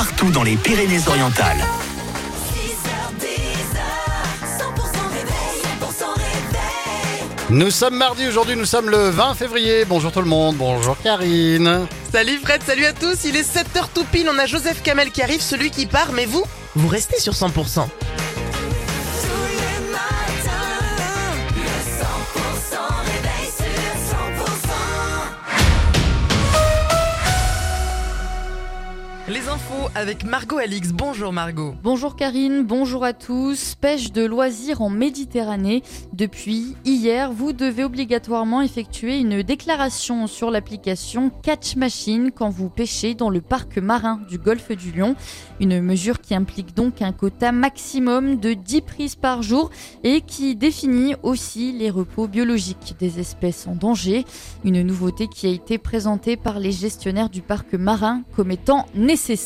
partout dans les Pyrénées-Orientales. Nous sommes mardi aujourd'hui, nous sommes le 20 février. Bonjour tout le monde, bonjour Karine. Salut Fred, salut à tous. Il est 7h tout pile, on a Joseph Kamel qui arrive, celui qui part, mais vous, vous restez sur 100%. Avec Margot Alix. Bonjour Margot. Bonjour Karine, bonjour à tous. Pêche de loisirs en Méditerranée. Depuis hier, vous devez obligatoirement effectuer une déclaration sur l'application Catch Machine quand vous pêchez dans le parc marin du golfe du Lion. Une mesure qui implique donc un quota maximum de 10 prises par jour et qui définit aussi les repos biologiques des espèces en danger. Une nouveauté qui a été présentée par les gestionnaires du parc marin comme étant nécessaire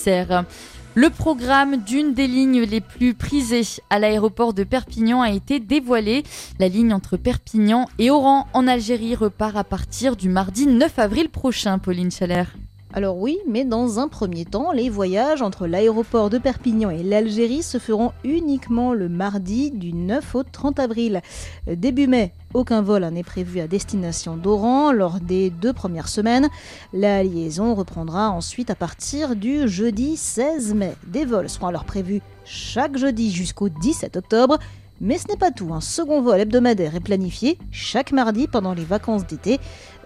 Le programme d'une des lignes les plus prisées à l'aéroport de Perpignan a été dévoilé. La ligne entre Perpignan et Oran en Algérie repart à partir du mardi 9 avril prochain, Pauline Chalère. Alors oui, mais dans un premier temps, les voyages entre l'aéroport de Perpignan et l'Algérie se feront uniquement le mardi du 9 au 30 avril. Début mai, aucun vol n'est prévu à destination d'Oran lors des deux premières semaines. La liaison reprendra ensuite à partir du jeudi 16 mai. Des vols seront alors prévus chaque jeudi jusqu'au 17 octobre. Mais ce n'est pas tout, un second vol hebdomadaire est planifié chaque mardi pendant les vacances d'été,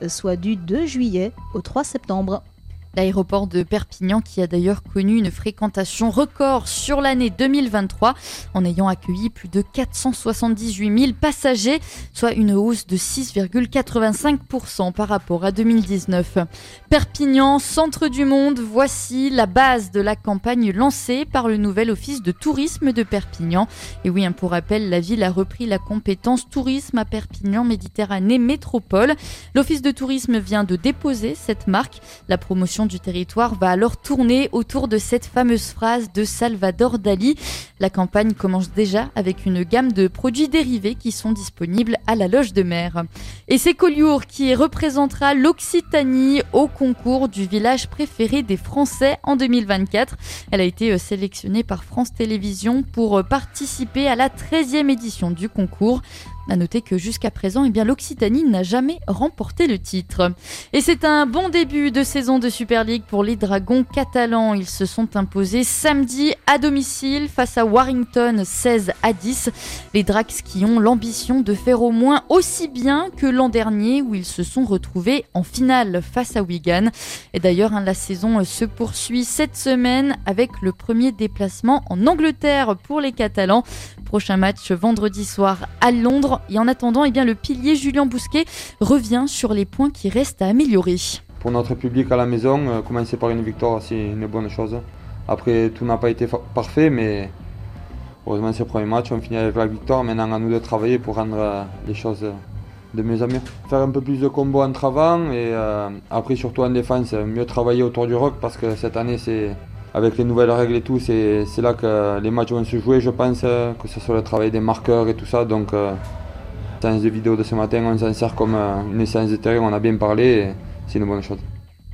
soit du 2 juillet au 3 septembre. L'aéroport de Perpignan qui a d'ailleurs connu une fréquentation record sur l'année 2023 en ayant accueilli plus de 478 000 passagers, soit une hausse de 6,85% par rapport à 2019. Perpignan, centre du monde, voici la base de la campagne lancée par le nouvel office de tourisme de Perpignan. Et oui, hein, pour rappel, la ville a repris la compétence tourisme à Perpignan Méditerranée Métropole. L'office de tourisme vient de déposer cette marque. La promotion du territoire va alors tourner autour de cette fameuse phrase de Salvador Dali. La campagne commence déjà avec une gamme de produits dérivés qui sont disponibles à la loge de mer. Et c'est Collioure qui représentera l'Occitanie au concours du village préféré des Français en 2024. Elle a été euh, sélectionnée par France Télévisions pour euh, participer à la 13e édition du concours. A noter que jusqu'à présent, eh bien, l'Occitanie n'a jamais remporté le titre. Et c'est un bon début de saison de Super League pour les Dragons catalans. Ils se sont imposés samedi à domicile face à Warrington 16 à 10. Les Dracs qui ont l'ambition de faire au moins aussi bien que l'an dernier où ils se sont retrouvés en finale face à Wigan. Et d'ailleurs, hein, la saison se poursuit cette semaine avec le premier déplacement en Angleterre pour les Catalans. Prochain match vendredi soir à Londres. Et en attendant, eh bien, le pilier Julien Bousquet revient sur les points qui restent à améliorer. Pour notre public à la maison, euh, commencer par une victoire, c'est une bonne chose. Après, tout n'a pas été parfait, mais heureusement, c'est le premier match. On finit avec la victoire. Maintenant, à nous de travailler pour rendre euh, les choses de mieux en mieux. Faire un peu plus de combos en avant et euh, après, surtout en défense, mieux travailler autour du rock parce que cette année, c'est avec les nouvelles règles et tout, c'est là que les matchs vont se jouer, je pense, que ce soit le travail des marqueurs et tout ça. Donc, séance de vidéo de ce matin, on s'en sert comme euh, une séance de terrain, on a bien parlé, c'est une bonne chose.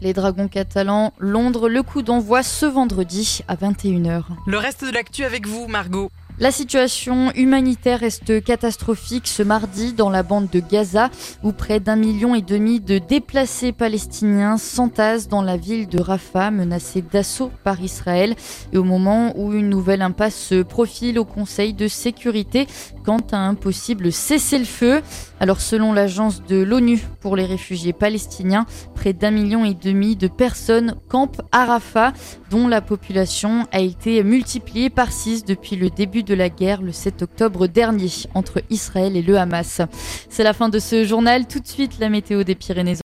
Les Dragons catalans, Londres, le coup d'envoi ce vendredi à 21h. Le reste de l'actu avec vous, Margot. La situation humanitaire reste catastrophique ce mardi dans la bande de Gaza, où près d'un million et demi de déplacés palestiniens s'entassent dans la ville de Rafah, menacée d'assaut par Israël, et au moment où une nouvelle impasse se profile au Conseil de sécurité quant à un possible cessez-le-feu. Alors selon l'agence de l'ONU pour les réfugiés palestiniens, près d'un million et demi de personnes campent à Rafah, dont la population a été multipliée par six depuis le début de la guerre le 7 octobre dernier entre Israël et le Hamas. C'est la fin de ce journal. Tout de suite, la météo des Pyrénées.